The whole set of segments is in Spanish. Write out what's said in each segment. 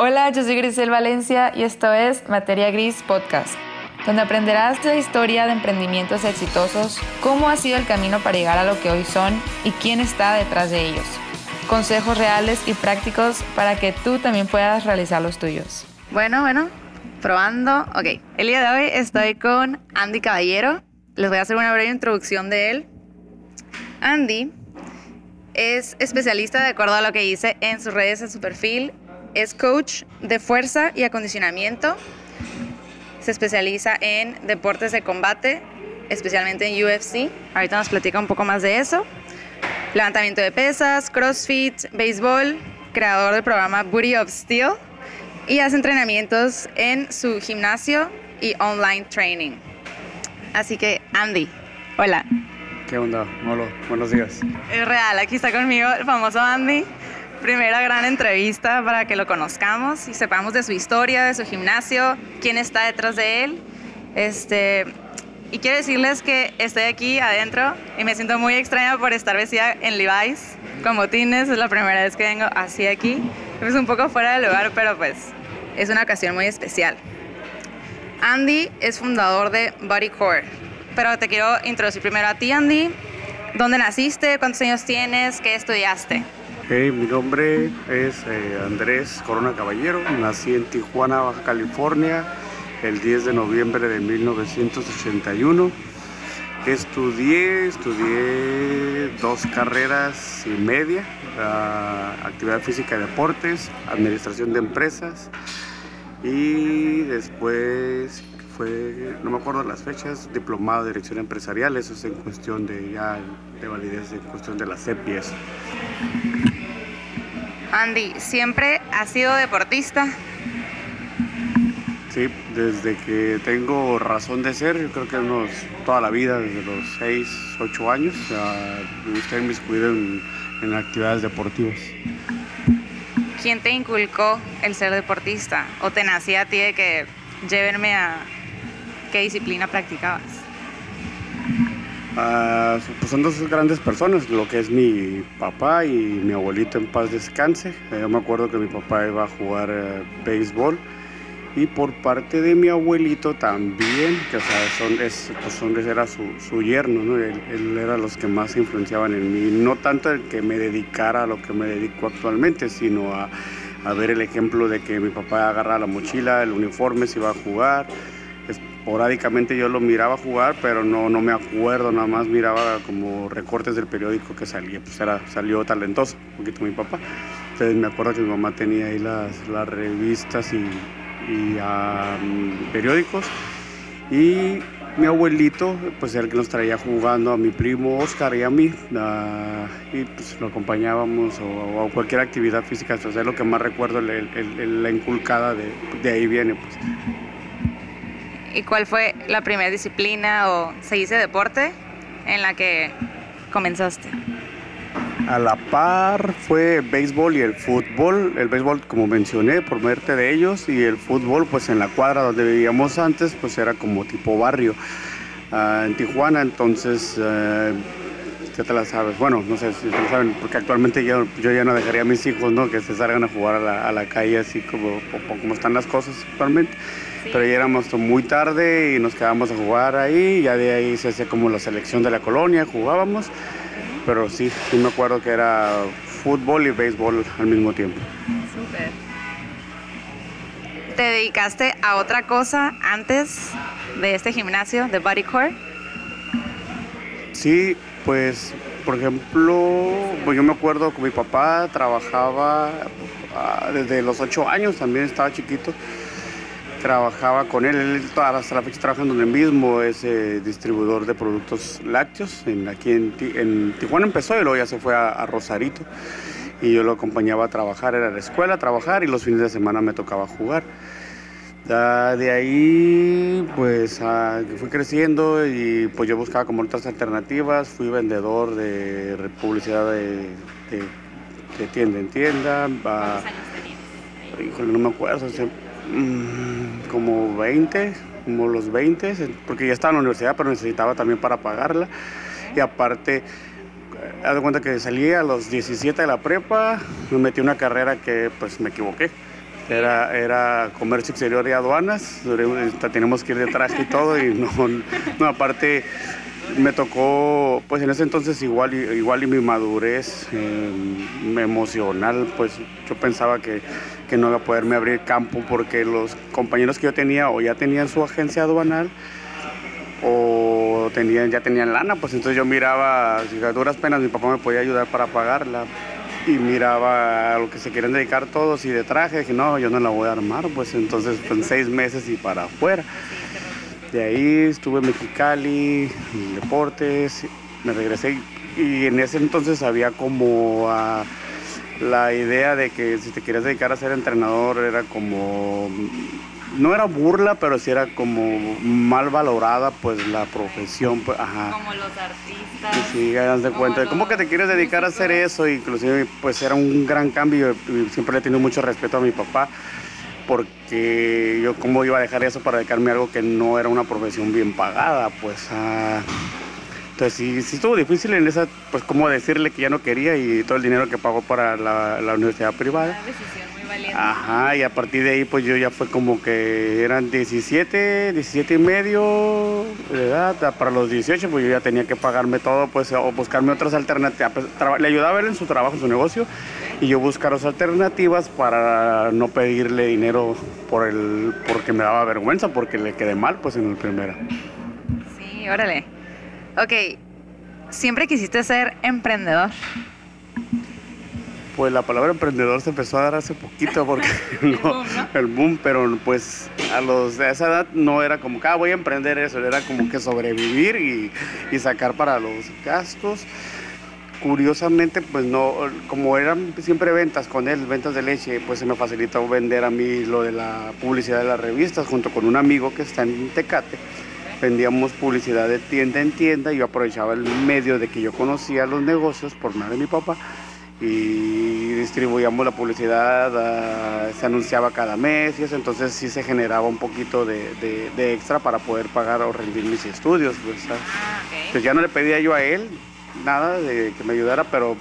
Hola, yo soy Grisel Valencia y esto es Materia Gris Podcast, donde aprenderás la historia de emprendimientos exitosos, cómo ha sido el camino para llegar a lo que hoy son y quién está detrás de ellos. Consejos reales y prácticos para que tú también puedas realizar los tuyos. Bueno, bueno, probando. Ok, el día de hoy estoy con Andy Caballero. Les voy a hacer una breve introducción de él. Andy es especialista de acuerdo a lo que dice en sus redes, en su perfil es coach de fuerza y acondicionamiento. Se especializa en deportes de combate, especialmente en UFC. Ahorita nos platica un poco más de eso. Levantamiento de pesas, CrossFit, béisbol, creador del programa Booty of Steel y hace entrenamientos en su gimnasio y online training. Así que, Andy, hola. ¿Qué onda, Molo? Buenos días. Es real, aquí está conmigo el famoso Andy primera gran entrevista para que lo conozcamos y sepamos de su historia, de su gimnasio, quién está detrás de él. Este, y quiero decirles que estoy aquí adentro y me siento muy extraña por estar vestida en Levi's con botines. Es la primera vez que vengo así aquí. Es un poco fuera de lugar, pero pues es una ocasión muy especial. Andy es fundador de Bodycore, pero te quiero introducir primero a ti, Andy. ¿Dónde naciste? ¿Cuántos años tienes? ¿Qué estudiaste? Mi nombre es eh, Andrés Corona Caballero, nací en Tijuana, Baja California, el 10 de noviembre de 1981. Estudié, estudié dos carreras y media, actividad física y deportes, administración de empresas y después fue, no me acuerdo las fechas, diplomado de dirección empresarial, eso es en cuestión de ya de validez, en cuestión de la CEPIES. Andy, ¿siempre has sido deportista? Sí, desde que tengo razón de ser, yo creo que unos, toda la vida, desde los 6, 8 años, me gusta inmiscuido en, en actividades deportivas. ¿Quién te inculcó el ser deportista? ¿O te nacía a ti de que llévenme a qué disciplina practicabas? Pues son dos grandes personas, lo que es mi papá y mi abuelito en paz descanse. Eh, yo me acuerdo que mi papá iba a jugar eh, béisbol y por parte de mi abuelito también, que o son, es, pues son, era su, su yerno, ¿no? él, él, era los que más influenciaban en mí, no tanto el que me dedicara a lo que me dedico actualmente, sino a, a ver el ejemplo de que mi papá agarra la mochila, el uniforme, se iba a jugar esporádicamente yo lo miraba jugar, pero no, no me acuerdo, nada más miraba como recortes del periódico que salía, pues era, salió talentoso, un poquito mi papá. Entonces me acuerdo que mi mamá tenía ahí las, las revistas y, y periódicos. Y mi abuelito, pues era el que nos traía jugando a mi primo Oscar y a mí, y pues lo acompañábamos o, a cualquier actividad física, eso es lo que más recuerdo, la inculcada de, de ahí viene. Pues. ¿Y cuál fue la primera disciplina o se dice deporte en la que comenzaste? A la par fue béisbol y el fútbol. El béisbol, como mencioné, por verte de ellos, y el fútbol, pues en la cuadra donde vivíamos antes, pues era como tipo barrio. Uh, en Tijuana, entonces, uh, ya te la sabes. Bueno, no sé si te lo saben, porque actualmente yo, ya no dejaría a mis hijos, ¿no? Que se salgan a jugar a la, calle así como, como están las cosas actualmente pero ya éramos muy tarde y nos quedábamos a jugar ahí, ya de ahí se hacía como la selección de la colonia, jugábamos, pero sí, sí me acuerdo que era fútbol y béisbol al mismo tiempo. Súper. ¿Te dedicaste a otra cosa antes de este gimnasio de Bodycore? Sí, pues por ejemplo, pues yo me acuerdo que mi papá trabajaba ah, desde los ocho años, también estaba chiquito trabajaba con él, él hasta la fecha trabaja donde mismo, es eh, distribuidor de productos lácteos, en, aquí en, Tijuana empezó y luego ya se fue a, Rosarito y yo lo acompañaba a trabajar, era la escuela, a trabajar y los fines de semana me tocaba jugar. de ahí pues fui creciendo y pues yo buscaba como otras alternativas, fui vendedor de publicidad de, tienda en tienda. ¿Cuántos años Híjole, no me acuerdo, como 20, como los 20, porque ya estaba en la universidad, pero necesitaba también para pagarla. Y aparte, eh, haz de cuenta que salí a los 17 de la prepa, me metí una carrera que pues me equivoqué. Era, era comercio exterior y aduanas, tenemos que ir de traje y todo y no aparte me tocó, pues en ese entonces igual, igual y mi madurez eh, emocional, pues yo pensaba que, que, no iba a poderme abrir campo porque los compañeros que yo tenía o ya tenían su agencia aduanal o tenían, ya tenían lana, pues entonces yo miraba, a duras penas mi papá me podía ayudar para pagarla y miraba a lo que se quieren dedicar todos y de traje, dije, no, yo no la voy a armar, pues entonces en seis meses y para afuera. De ahí estuve en Mexicali, en deportes, me regresé y en ese entonces había como ah, la idea de que si te querías dedicar a ser entrenador era como, no era burla, pero sí era como mal valorada pues la profesión. Pues, como los artistas. Sí, das de cuenta. ¿Cómo que te quieres dedicar a hacer eso? Inclusive pues era un gran cambio y siempre le he tenido mucho respeto a mi papá porque yo cómo iba a dejar eso para dedicarme a algo que no era una profesión bien pagada, pues ah, entonces sí, sí, estuvo difícil en esa, pues cómo decirle que ya no quería y todo el dinero que pagó para la, la universidad privada. Una decisión muy valiente. Ajá, y a partir de ahí pues yo ya fue como que eran 17, 17 y medio de edad, para los 18 pues yo ya tenía que pagarme todo pues o buscarme otras alternativas, pues, le ayudaba a él en su trabajo, en su negocio y yo buscar otras alternativas para no pedirle dinero por el porque me daba vergüenza porque le quedé mal pues en el primero. Sí, órale. Ok, ¿siempre quisiste ser emprendedor? Pues la palabra emprendedor se empezó a dar hace poquito porque el, boom, pero pues a los de esa edad no era como que ah, voy a emprender eso, era como que sobrevivir y, y sacar para los gastos curiosamente, pues no, como eran siempre ventas con él, ventas de leche, pues se me facilitó vender a mí lo de la publicidad de las revistas junto con un amigo que está en Tecate. Vendíamos publicidad de tienda en tienda y yo aprovechaba el medio de que yo conocía los negocios por medio de mi papá y distribuíamos la publicidad, ah, se anunciaba cada mes y eso, entonces sí se generaba un poquito de, extra para poder pagar o rendir mis estudios. Pues, ah, pues ya no le pedía yo a él, nada de que me ayudara, pero,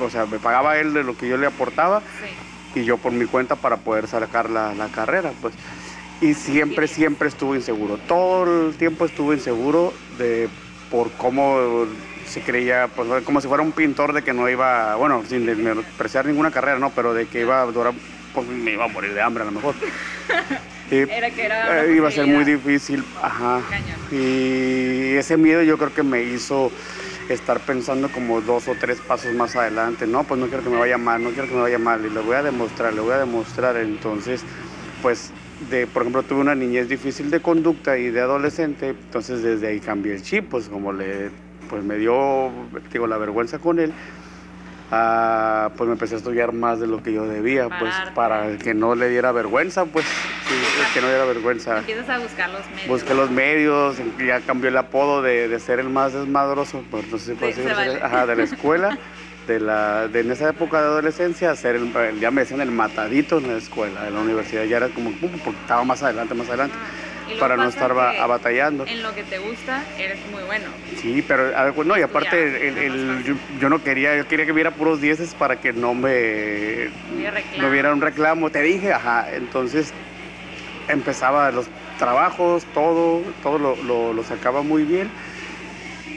o sea, me pagaba él de lo que yo le aportaba y yo por mi cuenta para poder sacar la, carrera, pues. Y siempre, siempre estuve inseguro. Todo el tiempo estuve inseguro de por cómo se creía, pues como si fuera un pintor de que no iba, bueno, sin despreciar ninguna carrera, no, pero de que iba a durar, pues me iba a morir de hambre a lo mejor. era que era eh, iba a ser muy difícil, ajá. Y ese miedo yo creo que me hizo estar pensando como dos o tres pasos más adelante. No, pues no quiero que me vaya mal, no quiero que me vaya mal y le voy a demostrar, le voy a demostrar. Entonces, pues, de, por ejemplo, tuve una niñez difícil de conducta y de adolescente, entonces desde ahí cambié el chip, pues como le, pues me dio, digo, la vergüenza con él Ah, pues me empecé a estudiar más de lo que yo debía, pues para que no le diera vergüenza, pues que no diera vergüenza. Empiezas a buscar los medios. Busqué los medios, ya cambió el apodo de, de ser el más desmadroso, pues no sé si decir, ajá, de la escuela, de la, de en esa época de adolescencia, ser el, ya me decían el matadito en la escuela, en la universidad ya era como, porque estaba más adelante, más adelante. Ah para no estar batallando. En lo que te gusta, eres muy bueno. Sí, pero no, y aparte el, yo, no quería, yo quería que hubiera puros dieces para que no me no hubiera un reclamo. Te dije, ajá, entonces empezaba los trabajos, todo, todo lo, lo, sacaba muy bien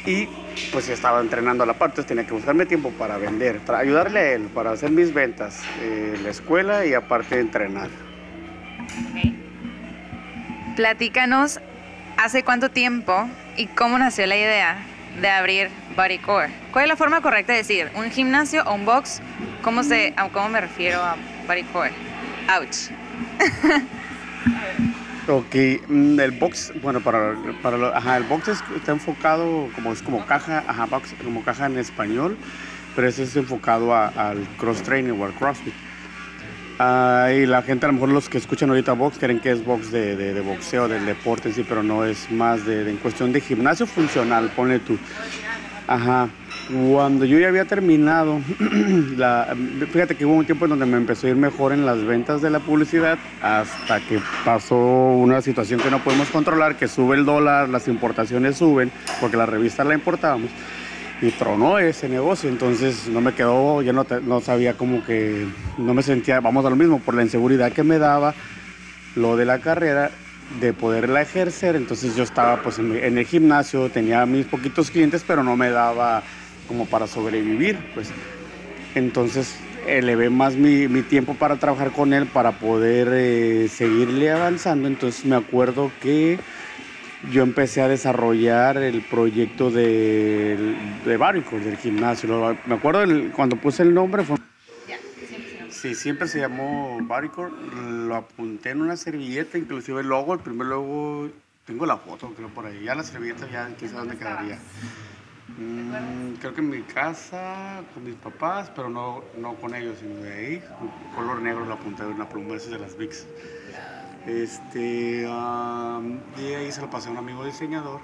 y pues estaba entrenando a la parte, tenía que buscarme tiempo para vender, para ayudarle a él, para hacer mis ventas, eh, la escuela y aparte entrenar. Platícanos hace cuánto tiempo y cómo nació la idea de abrir Bodycore. ¿Cuál es la forma correcta de decir? ¿Un gimnasio o un box? ¿Cómo, se, cómo me refiero a Bodycore? Ouch. ok, mm, el box, bueno, para, para ajá, el box está enfocado como es como caja, ajá, box, como caja en español, pero ese es enfocado al cross training o al crossfit. Ah, y la gente, a lo mejor los que escuchan ahorita box, creen que es box de, boxeo, del deporte sí, pero no es más de, en cuestión de gimnasio funcional, pone tú. Ajá. Cuando yo ya había terminado, fíjate que hubo un tiempo en donde me empezó a ir mejor en las ventas de la publicidad, hasta que pasó una situación que no podemos controlar, que sube el dólar, las importaciones suben, porque la revista la importábamos y tronó ese negocio, entonces no me quedó, ya no, no sabía como que, no me sentía, vamos a lo mismo, por la inseguridad que me daba lo de la carrera, de poderla ejercer, entonces yo estaba pues en, en el gimnasio, tenía mis poquitos clientes, pero no me daba como para sobrevivir, pues. Entonces elevé más mi, mi tiempo para trabajar con él, para poder eh, seguirle avanzando, entonces me acuerdo que yo empecé a desarrollar el proyecto de, de Baricor, del gimnasio. Me acuerdo el- cuando puse el nombre fue... Sí, siempre se llamó Baricor. Lo apunté en una servilleta, inclusive el logo, el primer logo, tengo la foto, creo por ahí. Ya la servilleta, ya sabe dónde quedaría. Mm, creo que en mi casa, con mis papás, pero no, no con ellos, sino de ahí. Color negro lo apunté de una pluma, esa de las Vicks. Este, am, y ahí se lo pasé a un amigo diseñador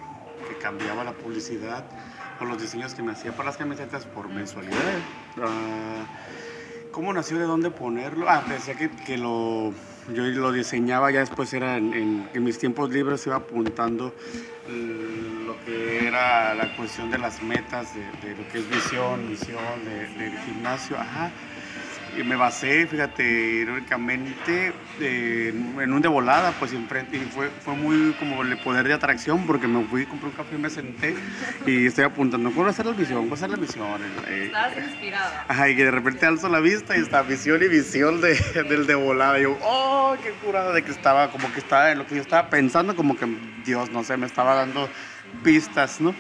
que cambiaba la publicidad o los diseños que me hacía para las camisetas por mensualidad. Ah, ¿Cómo nació? ¿De dónde ponerlo? Ah, decía que, que lo, yo lo diseñaba, ya después era en, mis tiempos libres, iba apuntando lo que era la cuestión de las metas, de, lo que es visión, misión de- del gimnasio. Ajá. Y me basé, fíjate, irónicamente, eh, en un de volada, pues enfrente, y fue, fue muy como el poder de atracción, porque me fui, compré un café y me senté, y estoy apuntando, ¿cuál va a ser la visión? ¿Cuál va a ser la visión? Eh, Estabas inspirado. Ajá, y que de repente alzo la vista y está visión y visión de, del de volada. Y yo, oh, qué curada de que estaba, como que estaba en lo que yo estaba pensando, como que Dios, no sé, me estaba dando pistas, ¿no?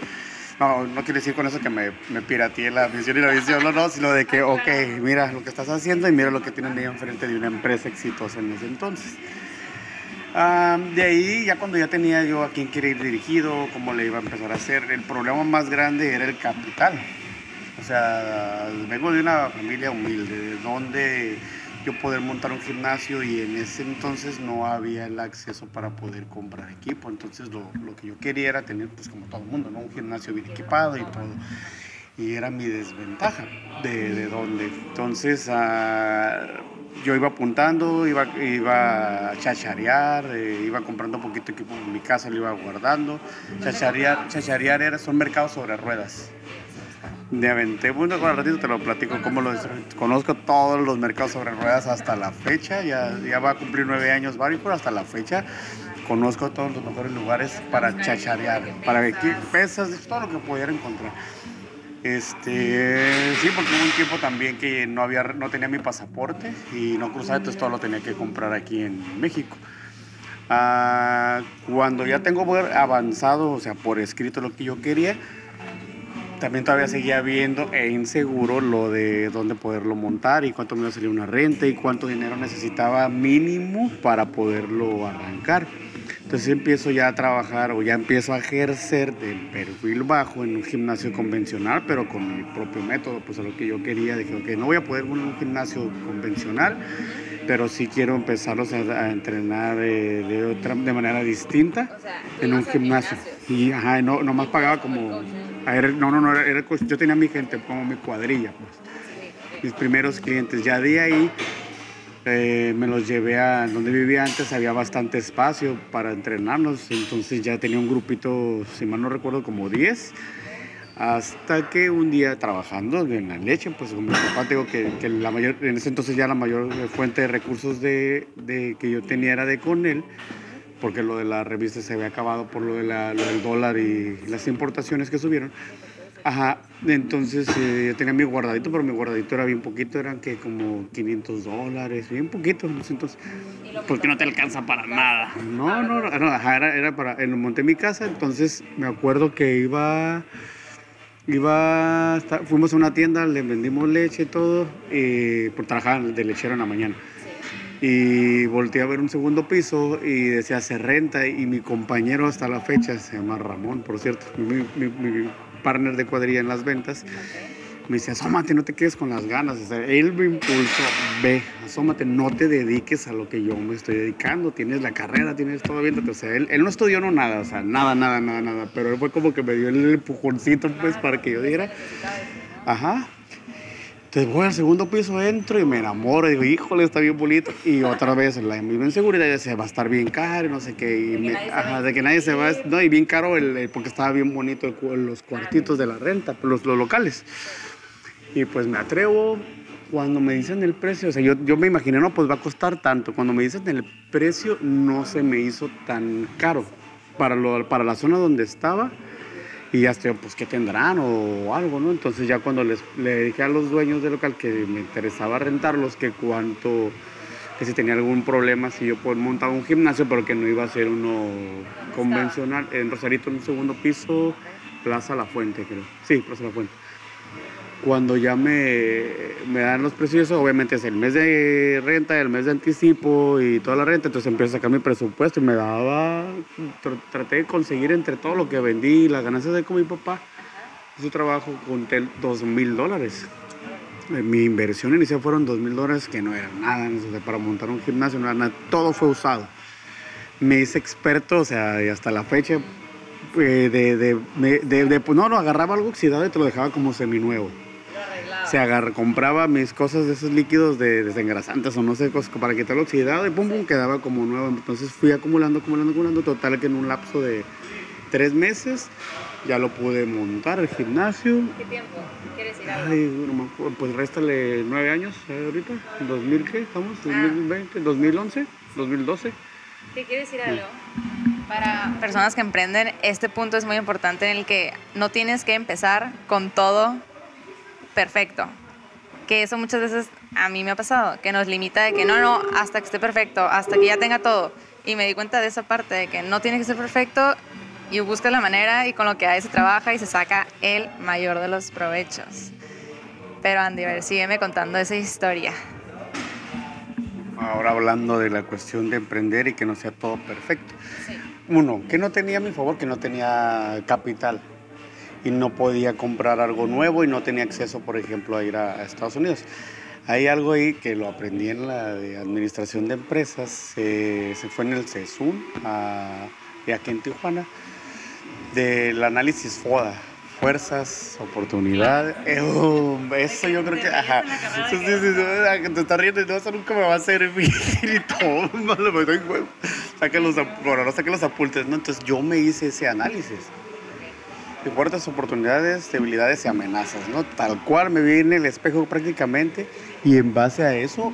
No, no quiere decir con eso que me, me pirateé la visión y la visión, no, no, sino de que, ok, mira lo que estás haciendo y mira lo que tienen ahí enfrente de una empresa exitosa en ese entonces. Ah, de ahí, ya cuando ya tenía yo a quién quiere ir dirigido, cómo le iba a empezar a hacer, el problema más grande era el capital. O sea, vengo de una familia humilde, de donde yo poder montar un gimnasio y en ese entonces no había el acceso para poder comprar equipo. Entonces lo, lo que yo quería era tener, pues como todo el mundo, ¿no? un gimnasio bien equipado y todo. Y era mi desventaja de, de dónde. Entonces ah, yo iba apuntando, iba, iba a chacharear, eh, iba comprando un poquito de equipo en mi casa, lo iba guardando. Chacharear, chacharear era, son mercados sobre ruedas. De aventé, bueno, al ratito te lo platico cómo lo conozco todos los mercados sobre ruedas hasta la fecha, ya, ya va a cumplir nueve años Baricor hasta la fecha. Conozco todos los mejores lugares para chacharear, para que pesas, todo lo que pudiera encontrar. Este, sí, porque hubo un tiempo también que no había, no tenía mi pasaporte y no cruzaba, entonces todo lo tenía que comprar aquí en México. Ah, cuando ya tengo avanzado, o sea, por escrito lo que yo quería, también todavía seguía viendo e inseguro lo de dónde poderlo montar y cuánto me iba a salir una renta y cuánto dinero necesitaba mínimo para poderlo arrancar. Entonces empiezo ya a trabajar o ya empiezo a ejercer del perfil bajo en un gimnasio convencional, pero con mi propio método, pues a lo que yo quería. Dije, ok, no voy a poder un gimnasio convencional, pero sí quiero empezarlos a, a entrenar eh, de, otra, de manera distinta O sea, en un gimnasio. Y ajá, no, nomás pagaba como... no, no, no, era, yo tenía mi gente como mi cuadrilla, pues. Mis primeros clientes. Ya de ahí eh, me los llevé a donde vivía antes, había bastante espacio para entrenarnos, entonces ya tenía un grupito, si mal no recuerdo, como 10. Hasta que un día trabajando en la leche, pues con mi papá, tengo que, la mayor, en ese entonces ya la mayor fuente de recursos de que yo tenía era de con él, porque lo de la revista se había acabado por lo, de la- lo del dólar y las importaciones que subieron. Ajá, entonces eh, yo tenía mi guardadito, pero mi guardadito era bien poquito, eran que como 500 dólares, bien poquito en entonces. Porque no te alcanza para nada. No, no, no, ajá, era, era para, eh, monté mi casa, entonces me acuerdo que iba, iba, fuimos a una tienda, le vendimos leche y todo, y por trabajar de lechero en la mañana. Y volteé a ver un segundo piso y decía se renta y mi compañero hasta la fecha, se llama Ramón, por cierto, mi, mi- mi partner de cuadrilla en las ventas, me dice, asómate, no te quedes con las ganas. O sea, él me impulsó, ve, asómate, no te dediques a lo que yo me estoy dedicando, tienes la carrera, tienes todo bien. O sea, él, él no estudió no nada, o sea, nada, nada, nada, nada, pero él fue como que me dio el empujoncito, pues, para que yo diera. Ajá. Entonces voy al segundo piso, entro y me enamoro. Digo, híjole, está bien bonito. Y otra vez la misma inseguridad, dice, va a estar bien caro, no sé qué. Y De que me- nadie se ajá, de que nadie se va. No, y bien caro el, el- porque estaba bien bonito el los cuartitos de la renta, los, los locales. Y pues me atrevo. Cuando me dicen el precio, o sea, yo, yo me imaginé, no, pues va a costar tanto. Cuando me dicen el precio, no se me hizo tan caro. Para, lo, para la zona donde estaba, y ya estoy, pues, ¿qué tendrán o algo, no? Entonces ya cuando les, le dije a los dueños del local que me interesaba rentarlos, que cuánto, que si tenía algún problema, si yo pues, montaba un gimnasio, pero que no iba a ser uno convencional, en Rosarito, en un segundo piso, Plaza La Fuente, creo. Sí, Plaza La Fuente. Cuando ya me, me dan los precios, obviamente es el mes de renta, el mes de anticipo y toda la renta, entonces empiezo a sacar mi presupuesto y me daba, tr- traté de conseguir entre todo lo que vendí, las ganancias de con mi papá, su trabajo, junté dos mil dólares. Eh, Mi inversión inicial fueron dos mil dólares, que no era nada, o sea, para montar un gimnasio, no era nada, todo fue usado. Me hice experto, o sea, y hasta la fecha, eh, de, de, de- de- pues no, no, agarraba algo oxidado y te lo dejaba como seminuevo. Se agarra, compraba mis cosas de esos líquidos de desengrasantes o no sé, cosas para quitarlo oxidado y pum, pum, quedaba como nuevo. Entonces fui acumulando, acumulando, acumulando. Total que en un lapso de tres meses ya lo pude montar el gimnasio. ¿Qué tiempo? ¿Quieres ir Ay, no me acuerdo, pues réstale nueve años eh, ahorita. ¿2000 qué? ¿Estamos? ¿2020? ¿2011? ¿2012? ¿Qué quieres decir algo? Para personas que emprenden, este punto es muy importante en el que no tienes que empezar con todo perfecto. Que eso muchas veces a mí me ha pasado, que nos limita de que no, no, hasta que esté perfecto, hasta que ya tenga todo. Y me di cuenta de esa parte, de que no tiene que ser perfecto y buscas la manera y con lo que hay se trabaja y se saca el mayor de los provechos. Pero Andy, a ver, sígueme contando esa historia. Ahora hablando de la cuestión de emprender y que no sea todo perfecto. Uno, que no tenía mi favor, que no tenía capital y no podía comprar algo nuevo y no tenía acceso, por ejemplo, a ir a, a Estados Unidos. Hay algo ahí que lo aprendí en la de administración de empresas, eh, se fue en el CESUN, a- de aquí en Tijuana, del análisis FODA, fuerzas, oportunidades. Eh, um, eso yo creo que, ajá. Sí, sí, sí, ah, te estás riendo no, eso nunca me va a servir y todo. Ahora saca los apuntes, ¿no? Entonces yo me hice ese análisis de fuertes oportunidades, debilidades y amenazas, ¿no? Tal cual me vi en el espejo prácticamente y en base a eso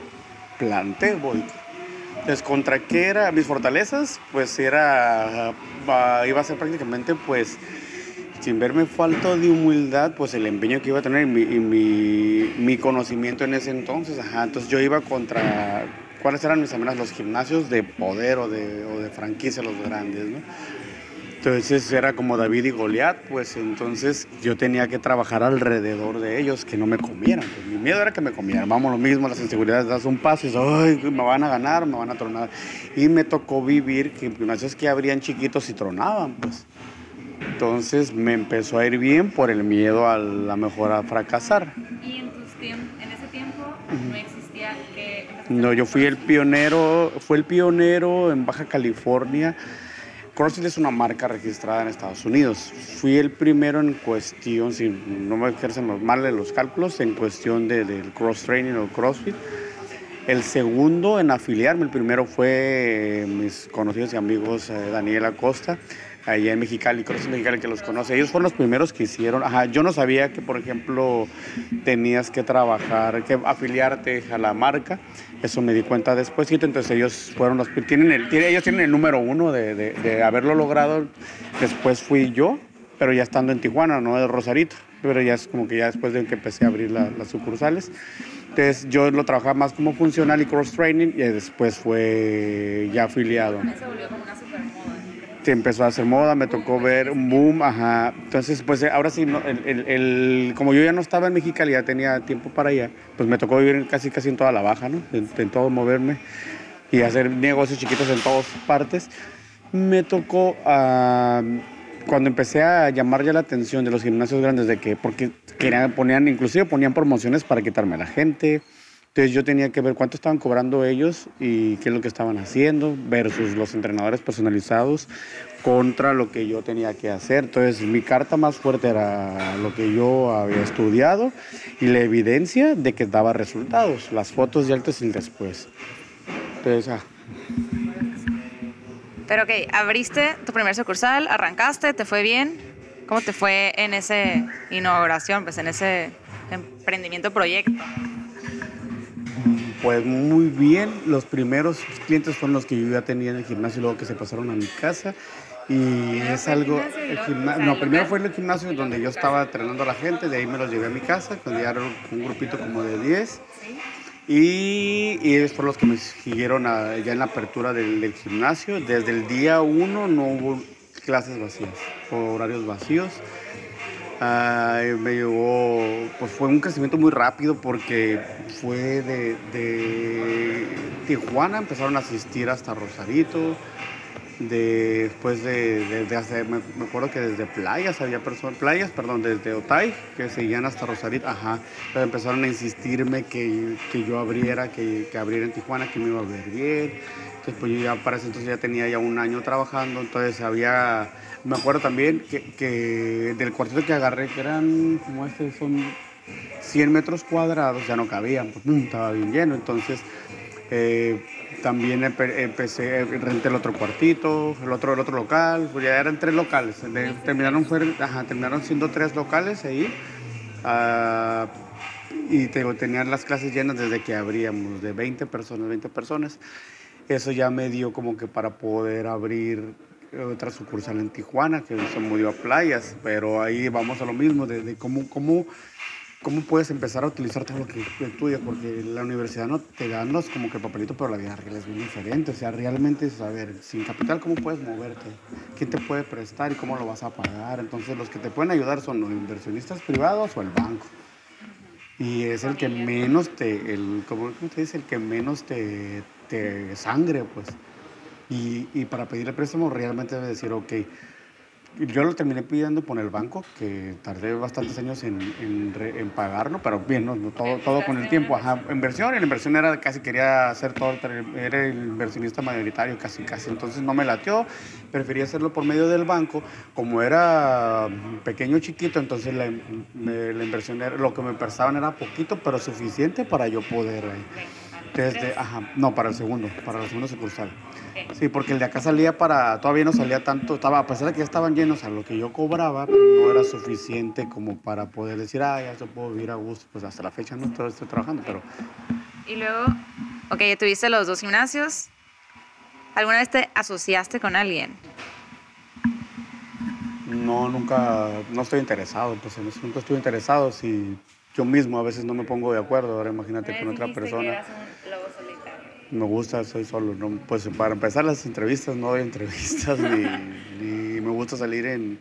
planté, voy. Entonces, ¿contra qué era mis fortalezas? Pues era, ah, iba a ser prácticamente, pues, sin verme falto de humildad, pues el empeño que iba a tener y mi, y mi conocimiento en ese entonces, ajá. Entonces yo iba contra, ¿cuáles eran mis amenazas? Los gimnasios de poder o de, o de franquicia, los grandes, ¿no? Entonces era como David y Goliat, pues entonces yo tenía que trabajar alrededor de ellos, que no me comieran. Pues, mi miedo era que me comieran. Vamos lo mismo, las inseguridades, das un paso y dices, ay, me van a ganar, me van a tronar. Y me tocó vivir que gimnasios que abrían chiquitos y tronaban, pues. Entonces me empezó a ir bien por el miedo a la mejor a fracasar. Y en, tus tiemp- en ese tiempo no existía que... No, yo fui el pionero, fue el pionero en Baja California. CrossFit es una marca registrada en Estados Unidos. Fui el primero en cuestión, si no me ejercen mal de los cálculos, en cuestión de- del cross training o CrossFit. El segundo en afiliarme, el primero fue eh, mis conocidos y amigos eh, Daniel Acosta, allá en Mexicali, CrossFit Mexicali que los conoce. Ellos fueron los primeros que hicieron. Ajá, yo no sabía que, por ejemplo, tenías que trabajar, que afiliarte a la marca. Eso me di cuenta después. Entonces ellos fueron los tienen el, ellos tienen el número uno de, de- de haberlo logrado. Después fui yo, pero ya estando en Tijuana, no de Rosarito. Pero ya es como que ya después de que empecé a abrir la- las sucursales. Entonces yo lo trabajaba más como funcional y cross training y después fue ya afiliado. Se volvió como una supermoda. Empezó a hacer moda, me tocó ver un boom, ajá. Entonces, pues ahora sí, no, el, el- como yo ya no estaba en Mexicali, ya tenía tiempo para allá, pues me tocó vivir casi, casi en toda la baja, ¿no? En, todo moverme y hacer negocios chiquitos en todas partes. Me tocó, ah, cuando empecé a llamar ya la atención de los gimnasios grandes, de que, porque querían, ponían, inclusive ponían promociones para quitarme a la gente, Entonces yo tenía que ver cuánto estaban cobrando ellos y qué es lo que estaban haciendo versus los entrenadores personalizados contra lo que yo tenía que hacer. Entonces mi carta más fuerte era lo que yo había estudiado y la evidencia de que daba resultados, las fotos de antes y después. Entonces, ah. Pero ok, abriste tu primer sucursal, arrancaste, te fue bien. ¿Cómo te fue en esa inauguración, pues en ese emprendimiento proyecto? Pues muy bien, los primeros clientes fueron los que yo ya tenía en el gimnasio, luego que se pasaron a mi casa. Y es algo, no, primero fue el gimnasio donde yo estaba entrenando a la gente, de ahí me los llevé a mi casa, cuando ya era un grupito como de 10. Y, y ellos fueron los que me siguieron ya en la apertura del, del gimnasio. Desde el día 1 no hubo clases vacías, horarios vacíos me llevó, pues fue un crecimiento muy rápido porque fue de, Tijuana, empezaron a asistir hasta Rosarito, después de, de, hacer, me, acuerdo que desde playas había personas, playas, perdón, desde Otay, que seguían hasta Rosarito, ajá, pero empezaron a insistirme que, que yo abriera, que, que, abriera en Tijuana, que me iba a ver bien, entonces pues yo ya para ese entonces ya tenía ya un año trabajando, entonces había me acuerdo también que, del cuartito que agarré, que eran como este, son 100 metros cuadrados, ya no cabían, pues, estaba bien lleno. Entonces, eh, también empecé, renté el otro cuartito, el otro, el otro local, pues ya eran tres locales. Terminaron, terminaron siendo tres locales ahí. Ah, y tenían las clases llenas desde que abríamos, de 20 personas, 20 personas. Eso ya me dio como que para poder abrir otra sucursal en Tijuana que se movió a playas, pero ahí vamos a lo mismo, de, cómo, cómo, cómo puedes empezar a utilizar todo lo que estudias, porque la universidad no te dan los como que papelito, pero la vida real es bien diferente, o sea, realmente saber, sin capital, cómo puedes moverte, quién te puede prestar y cómo lo vas a pagar, entonces los que te pueden ayudar son los inversionistas privados o el banco. Y es el que menos te, el, ¿cómo dice? El que menos te sangre, pues. Y, y para pedir el préstamo realmente debe decir, ok, yo lo terminé pidiendo por el banco, que tardé bastantes años en, en, pagarlo, pero bien, ¿no? todo, todo con el tiempo. Ajá, inversión, la inversión era casi, quería hacer todo, era el inversionista mayoritario casi, casi, entonces no me latió, preferí hacerlo por medio del banco. Como era pequeño, chiquito, entonces la, la inversión, lo que me prestaban era poquito, pero suficiente para yo poder... Desde, ajá, no, para el segundo, para el segundo sucursal. Sí, porque el de acá salía para, todavía no salía tanto, estaba, a pesar de que ya estaban llenos, a lo que yo cobraba, pues, no era suficiente como para poder decir, ah, ya se puedo vivir a gusto, pues hasta la fecha no estoy, estoy trabajando, pero... Y luego, ok, tuviste los dos gimnasios, ¿alguna vez te asociaste con alguien? No, nunca, no estoy interesado, pues en eso nunca estuve interesado, si yo mismo a veces no me pongo de acuerdo, ahora imagínate con otra persona me gusta, soy solo. ¿no? Pues para empezar las entrevistas, no doy entrevistas ni, me gusta salir en,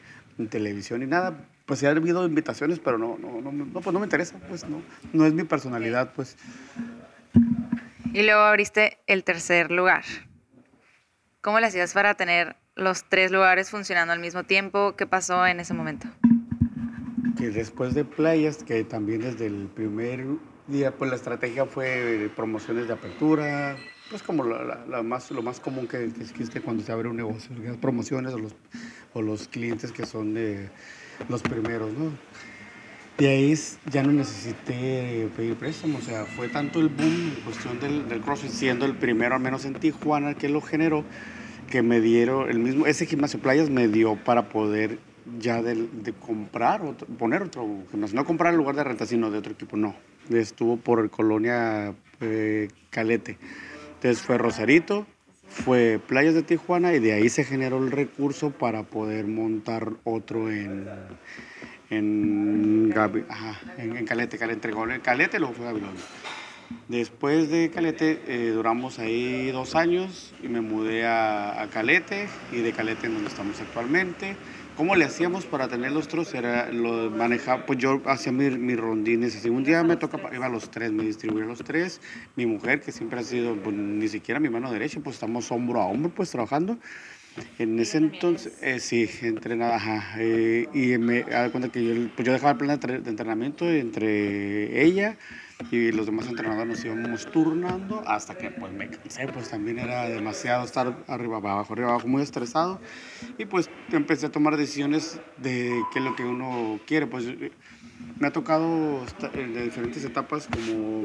televisión ni nada. Pues sí ha habido invitaciones, pero no, no, no, no, pues no me interesa, pues no, no es mi personalidad, pues. Y luego abriste el tercer lugar. ¿Cómo le hacías para tener los tres lugares funcionando al mismo tiempo? ¿Qué pasó en ese momento? Que después de playas, que también desde el primer día, pues la estrategia fue promociones de apertura, pues como la, más, lo más común que, existe cuando se abre un negocio, las promociones o los, o los clientes que son de los primeros, ¿no? De ahí ya no necesité pedir préstamo, o sea, fue tanto el boom en cuestión del, del CrossFit, siendo el primero, al menos en Tijuana, que lo generó, que me dieron, el mismo, ese gimnasio Playas me dio para poder ya de, de comprar, poner otro gimnasio, no comprar en lugar de renta, sino de otro equipo, no, estuvo por Colonia eh, Calete. Entonces fue Rosarito, fue Playas de Tijuana y de ahí se generó el recurso para poder montar otro en, en, en, Calete, Calete, Calete, luego fue. Después de Calete eh, duramos ahí dos años y me mudé a, a Calete y de Calete en donde estamos actualmente. ¿Cómo le hacíamos para tener los trozos? Era, lo manejaba, pues yo hacía mis, rondines. Así. Un día me toca, iba a los tres, me distribuía los tres. Mi mujer, que siempre ha sido, pues, ni siquiera mi mano derecha, pues estamos hombro a hombro, pues trabajando. En ese entonces, eh, sí, entrenaba, ajá. Eh, y me da cuenta que yo, pues, yo dejaba el plan de entrenamiento entre ella y los demás entrenadores nos íbamos turnando hasta que pues me cansé, pues también era demasiado estar arriba abajo, arriba abajo, muy estresado. Y pues empecé a tomar decisiones de qué es lo que uno quiere, pues me ha tocado en diferentes etapas como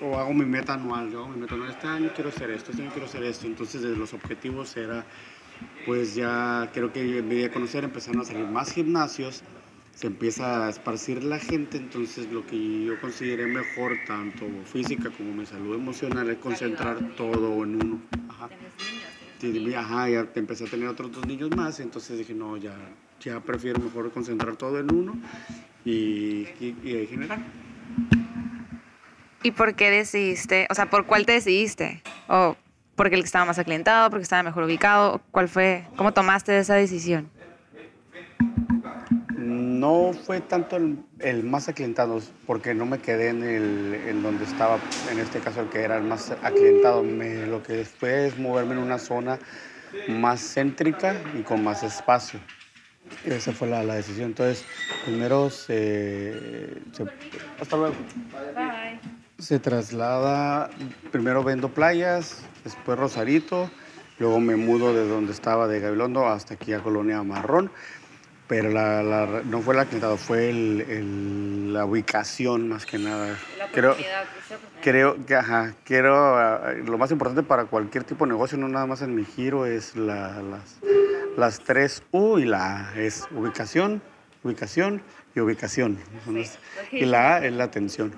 o hago mi meta anual, yo hago mi meta anual, este año quiero hacer esto, este año quiero hacer esto, entonces de los objetivos era pues ya creo que en vez de conocer empezaron a salir más gimnasios se empieza a esparcir la gente, entonces lo que yo consideré mejor, tanto física como mi salud emocional, es concentrar todo en uno. Ajá. Sí, ajá, ya empecé a tener otros dos niños más, entonces dije, no, ya, ya prefiero mejor concentrar todo en uno y, y, y generar. ¿Y por qué decidiste, o sea, por cuál te decidiste? ¿O porque el que estaba más aclientado, porque estaba mejor ubicado? ¿Cuál fue, cómo tomaste esa decisión? No fue tanto el, más aclientado, porque no me quedé en, el, en donde estaba, en este caso el que era el más aclientado. Me, lo que fue es moverme en una zona más céntrica y con más espacio. Esa fue la, la decisión. Entonces, primero se, Hasta luego. Bye. Se traslada, primero vendo playas, después Rosarito, luego me mudo de donde estaba, de Gabilondo, hasta aquí a Colonia Marrón pero la, no fue el acreditado, fue el, la ubicación más que nada. La creo, creo que, ajá, quiero, ah, lo más importante para cualquier tipo de negocio, no nada más en mi giro, es la, las, las tres U y la A, es ubicación, ubicación y ubicación. y la A es la atención.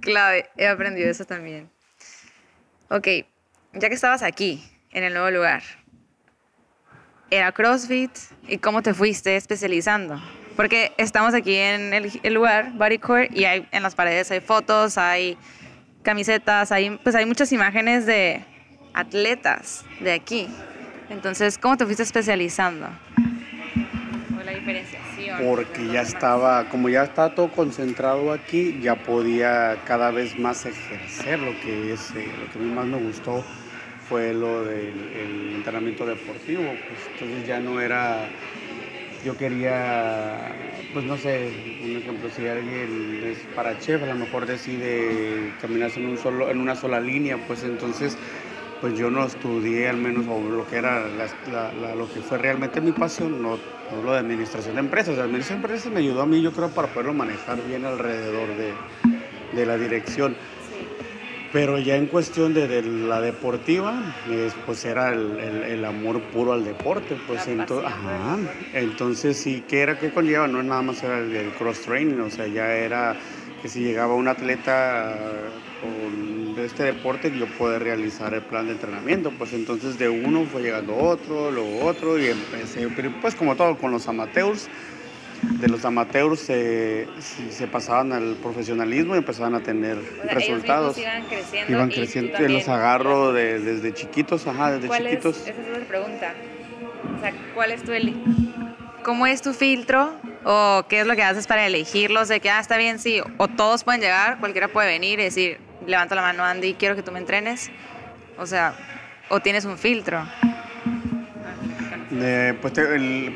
Clave, he aprendido eso también. Ok, ya que estabas aquí, en el nuevo lugar, era CrossFit y cómo te fuiste especializando. Porque estamos aquí en el, lugar, Bodycore, y hay, en las paredes hay fotos, hay camisetas, hay, pues hay muchas imágenes de atletas de aquí. Entonces, ¿cómo te fuiste especializando? la diferenciación? Porque ya estaba, como ya estaba todo concentrado aquí, ya podía cada vez más ejercer lo que es, eh, lo que a mí más me gustó fue lo del entrenamiento deportivo, pues entonces ya no era, yo quería, pues no sé, un ejemplo, si alguien es para chef, a lo mejor decide caminarse en, un solo, en una sola línea, pues entonces pues yo no estudié al menos lo que era lo que fue realmente mi pasión, no, lo de administración de empresas. La administración de empresas me ayudó a mí, yo creo, para poderlo manejar bien alrededor de, de la dirección. Pero ya en cuestión de, la deportiva, pues era el, amor puro al deporte. Pues entonces, ajá, entonces sí, ¿qué era? ¿Qué conlleva? No nada más era el, cross training, o sea, ya era que si llegaba un atleta con este deporte, yo poder realizar el plan de entrenamiento. Pues entonces de uno fue llegando otro, luego otro, y empecé, pues como todo, con los amateurs de los amateurs se, se, pasaban al profesionalismo y empezaban a tener resultados. iban creciendo. Iban creciendo, los agarro desde chiquitos, ajá, desde chiquitos. esa es otra pregunta. O sea, ¿cuál es tu ¿Cómo es tu filtro? ¿O qué es lo que haces para elegirlos? De que, ah, está bien, sí. O todos pueden llegar, cualquiera puede venir y decir, levanto la mano, Andy, quiero que tú me entrenes. O sea, o tienes un filtro pues,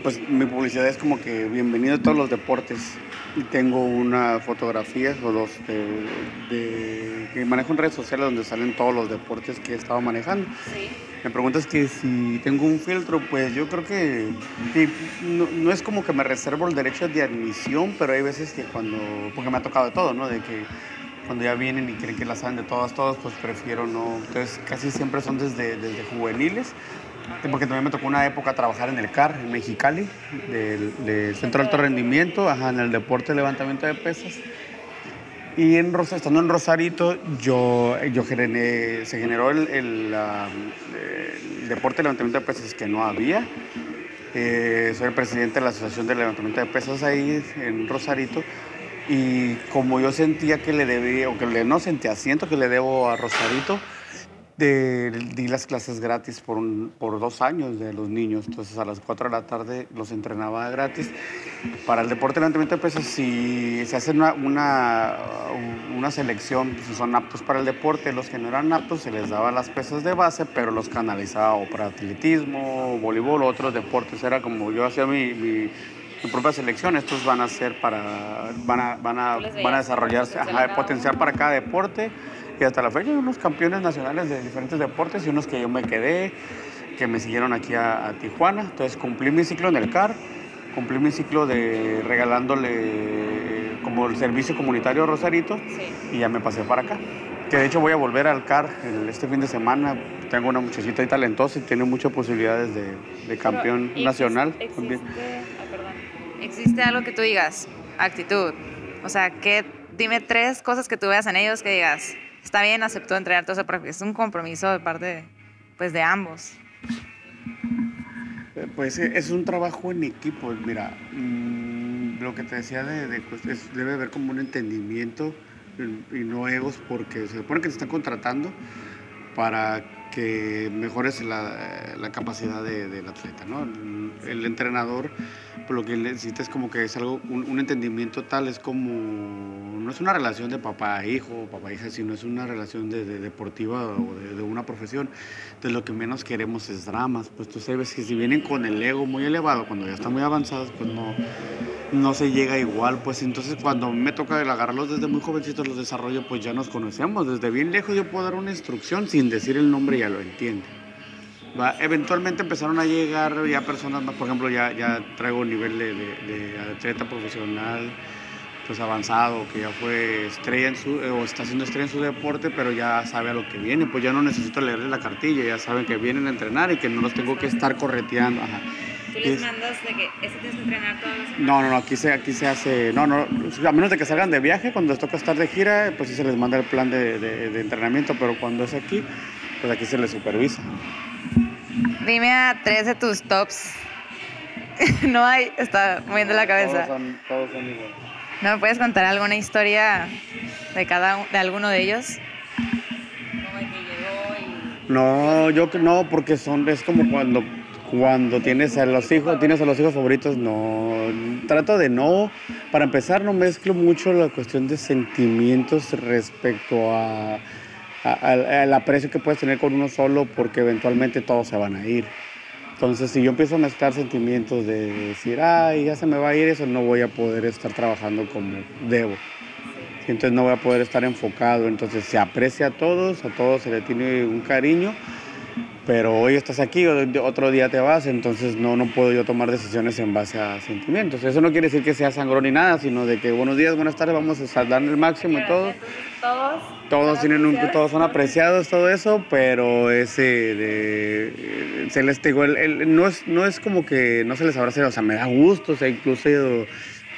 pues, mi publicidad es como que bienvenido a todos los deportes. Y tengo una fotografía o dos de, que manejo en redes sociales donde salen todos los deportes que he estado manejando. Me preguntas que si tengo un filtro, pues yo creo que, no, es como que me reservo el derecho de admisión, pero hay veces que cuando, porque me ha tocado de todo, ¿no? De que cuando ya vienen y creen que la saben de todas, todas, pues prefiero no. Entonces casi siempre son desde, desde juveniles porque también me tocó una época trabajar en el CAR, en Mexicali, del, Centro de Alto Rendimiento, en el deporte de levantamiento de pesas. Y en estando en Rosarito, yo, yo generé, se generó el, deporte de levantamiento de pesas que no había. Eh, soy el presidente de la Asociación de Levantamiento de Pesas ahí en Rosarito. Y como yo sentía que le debía, o que no sentía, siento que le debo a Rosarito, de, di las clases gratis por, por dos años de los niños. Entonces a las 4 de la tarde los entrenaba gratis. Para el deporte de levantamiento de pesas, si se hace una, una, una selección, si son aptos para el deporte, los que no eran aptos se les daba las pesas de base, pero los canalizaba o para atletismo, voleibol, otros deportes. Era como yo hacía mi, mi mi propia selección. Estos van a ser para, van a, van a, van a desarrollarse, ajá, potenciar para cada deporte. Y hasta la fecha hay unos campeones nacionales de diferentes deportes y unos que yo me quedé, que me siguieron aquí a, a Tijuana. Entonces cumplí mi ciclo en el CAR, cumplí mi ciclo de regalándole como el servicio comunitario Rosarito y ya me pasé para acá. Que de hecho voy a volver al CAR el- este fin de semana. Tengo una muchachita ahí talentosa y tiene muchas posibilidades de, de campeón Pero, ¿y nacional. existe- también. existe- ah. ¿Existe algo que tú digas? Actitud. O sea, que dime tres cosas que tú veas en ellos que digas, está bien, aceptó entrenar todo eso, porque es un compromiso de parte pues, de ambos. Eh, Pues eh, es un trabajo en equipo. Mira, mm, lo que te decía de, de debe haber como un entendimiento y no egos porque se supone que te están contratando para que mejores la, capacidad de- del atleta, ¿no? El, entrenador, lo que necesita es como que es algo, un, entendimiento tal, es como, no es una relación de papá a hijo, papá a hija, sino es una relación de, de deportiva o de, de una profesión. Entonces lo que menos queremos es dramas, pues tú sabes que si vienen con el ego muy elevado, cuando ya están muy avanzados, pues no, no se llega igual, pues entonces cuando me toca el agarrarlos desde muy jovencitos los desarrollo, pues ya nos conocemos, desde bien lejos yo puedo dar una instrucción sin decir el nombre ya lo entiende. Va, Eventualmente empezaron a llegar ya personas por ejemplo, ya, ya traigo un nivel de, atleta profesional pues avanzado, que ya fue estrella en su, eh, o está siendo estrella en su deporte, pero ya sabe a lo que viene, pues ya no necesito leerle la cartilla, ya saben que vienen a entrenar y que no los tengo que estar correteando. Tú les mandas de que tienes que entrenar todas las No, no, no, aquí se, aquí se hace, no, no, a menos de que salgan de viaje, cuando les toca estar de gira, pues sí se les manda el plan de, de- de entrenamiento, pero cuando es aquí, pues aquí se les supervisa. Dime a tres de tus tops. no hay, está moviendo la cabeza. Todos son, todos son iguales. ¿No me puedes contar alguna historia de cada de alguno de ellos? No, yo que no, porque son, es como cuando, cuando tienes a los hijos, tienes a los hijos favoritos, no, trato de no, para empezar no mezclo mucho la cuestión de sentimientos respecto a, a- al, al aprecio que puedes tener con uno solo, porque eventualmente todos se van a ir. Entonces, si yo empiezo a mezclar sentimientos de decir, ay, ya se me va a ir, eso no voy a poder estar trabajando como debo. Entonces no voy a poder estar enfocado. Entonces se aprecia a todos, a todos se le tiene un cariño, pero hoy estás aquí, otro día te vas, entonces no, no puedo yo tomar decisiones en base a sentimientos. Eso no quiere decir que sea sangrón ni nada, sino de que buenos días, buenas tardes, vamos a dar el máximo y todo. Todos. Todos tienen un, todos son apreciados, todo eso, pero ese de, se les digo, el- el- no es, no es como que no se les abrace, o sea, me da gusto, o sea, incluso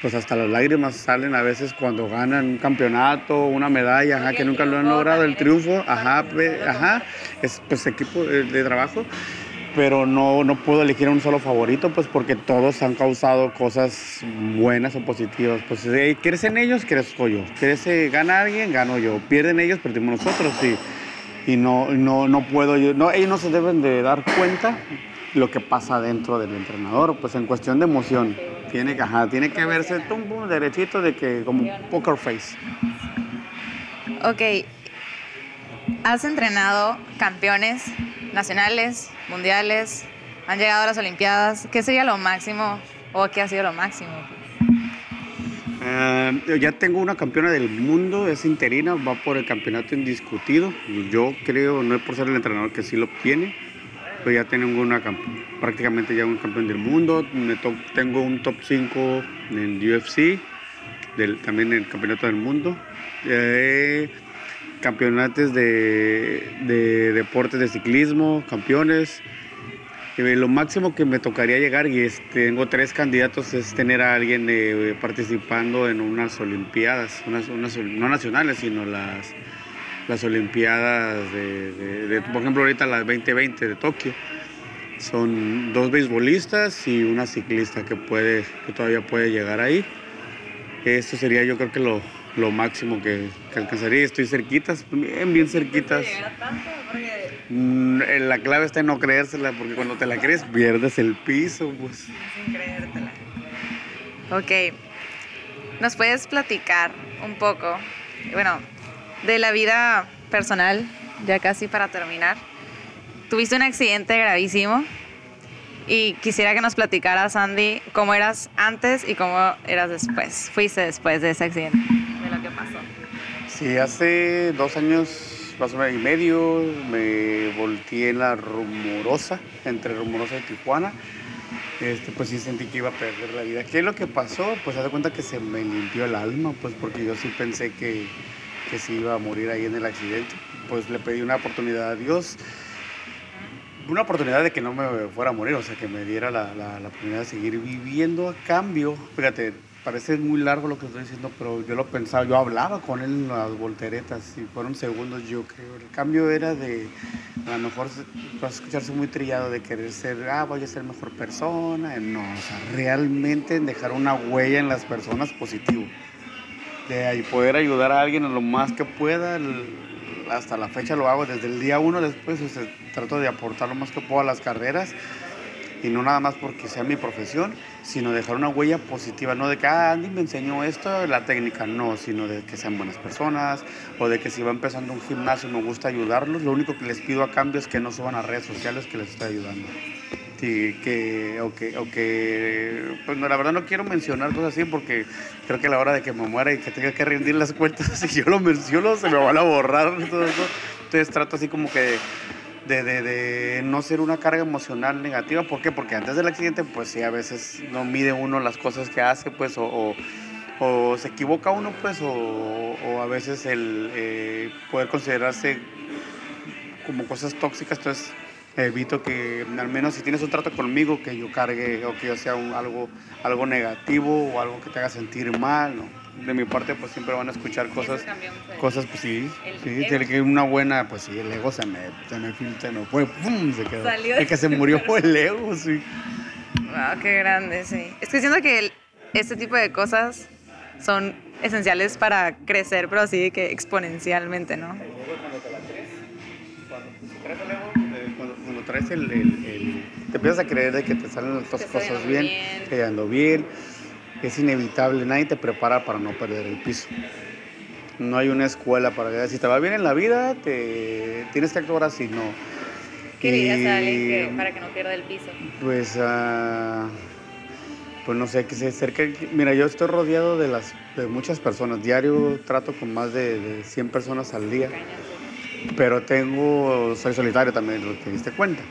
pues hasta las lágrimas salen a veces cuando ganan un campeonato, una medalla, ajá, que nunca lo han logrado, el triunfo, ajá, ajá, es pues equipo de, trabajo, pero no, no puedo elegir un solo favorito, pues porque todos han causado cosas buenas o positivas. Pues eh, crecen ellos, crezco yo. Crece, gana alguien, gano yo. Pierden ellos, perdimos nosotros, sí. Y no, no, no puedo yo, no, ellos no se deben de dar cuenta lo que pasa dentro del entrenador, pues en cuestión de emoción. Tiene que, ajá, tiene que verse tum, pum, derechito de que como poker face. Ok. Has entrenado campeones nacionales, mundiales, han llegado a las Olimpiadas. ¿Qué sería lo máximo o qué ha sido lo máximo? Eh, ya tengo una campeona del mundo, es interina, va por el campeonato indiscutido. Yo creo, no es por ser el entrenador que sí lo obtiene, pero ya tengo una prácticamente ya un campeón del mundo. Tengo un top 5 en UFC, también en el campeonato del mundo. Eh, campeonatos de, de deportes de ciclismo, campeones. Eh, Lo máximo que me tocaría llegar, y tengo tres candidatos, es tener a alguien eh, participando en unas Olimpiadas, unas- no nacionales, sino las, las Olimpiadas de, de- por ejemplo, ahorita las 2020 de Tokio. Son dos beisbolistas y una ciclista que, puede, que todavía puede llegar ahí. Esto sería yo creo que lo, lo máximo que, alcanzaría. Estoy cerquitas, bien, bien cerquitas. Mm, La clave está en no creérsela, porque cuando te la crees pierdes el piso, pues. Sin creértela. Ok. ¿Nos puedes platicar un poco, bueno, de la vida personal, ya casi para terminar? Tuviste un accidente gravísimo Y quisiera que nos platicaras, Andy, cómo eras antes y cómo eras después. Fuiste después de ese accidente, de lo que pasó. Sí, hace dos años, más o menos y medio, me volteé en la rumorosa, entre rumorosa y Tijuana. Este, pues sí sentí que iba a perder la vida. ¿Qué es lo que pasó? Pues haz de cuenta que se me limpió el alma, pues porque yo sí pensé que, que sí iba a morir ahí en el accidente. Pues le pedí una oportunidad a Dios una oportunidad de que no me fuera a morir, o sea, que me diera la, la, oportunidad de seguir viviendo a cambio. Fíjate, parece muy largo lo que estoy diciendo, pero yo lo pensaba, yo hablaba con él en las volteretas y fueron segundos, yo creo. El cambio era de, a lo mejor va a escucharse muy trillado de querer ser, ah, voy a ser mejor persona. No, o sea, realmente dejar una huella en las personas positivo. De poder ayudar a alguien lo más que pueda. hasta la fecha lo hago desde el día uno después, trato de aportar lo más que puedo a las carreras y no nada más porque sea mi profesión, sino dejar una huella positiva, no de que ah, Andy me enseñó esto, la técnica, no, sino de que sean buenas personas o de que si va empezando un gimnasio me gusta ayudarlos, lo único que les pido a cambio es que no suban a redes sociales que les estoy ayudando. Sí, que, o que, o que, pues la verdad no quiero mencionar cosas así porque creo que a la hora de que me muera y que tenga que rendir las cuentas, si yo lo menciono se me van a borrar todo eso. Entonces trato así como que de, de, de, no ser una carga emocional negativa. ¿Por qué? Porque antes del accidente, pues sí, a veces no mide uno las cosas que hace, pues, o, o, se equivoca uno, pues, o, o a veces el eh, poder considerarse como cosas tóxicas, entonces evito que, al menos si tienes un trato conmigo, que yo cargue o que yo sea algo, algo negativo o algo que te haga sentir mal, ¿no? de mi parte pues siempre van a escuchar cosas, cosas pues sí, sí, tiene que una buena, pues sí, el ego se me, se me filtra, no fue, ¡pum! se quedó. El que se murió fue el ego, sí. Wow, qué grande, sí. Es que siento que este tipo de cosas son esenciales para crecer, pero así que exponencialmente, ¿no? Traes el, el, te empiezas a creer de que te salen las cosas bien, bien, que ando bien es inevitable, nadie te prepara para no perder el piso. No hay una escuela para que si te va bien en la vida, te tienes que actuar así, no. ¿Qué dirías a alguien para que no pierda el piso? Pues, uh, pues no sé, que se acerque. Mira, yo estoy rodeado de, las, de muchas personas. Diario trato con más de, de 100 personas al día. Pero tengo, soy solitario también, lo te diste cuenta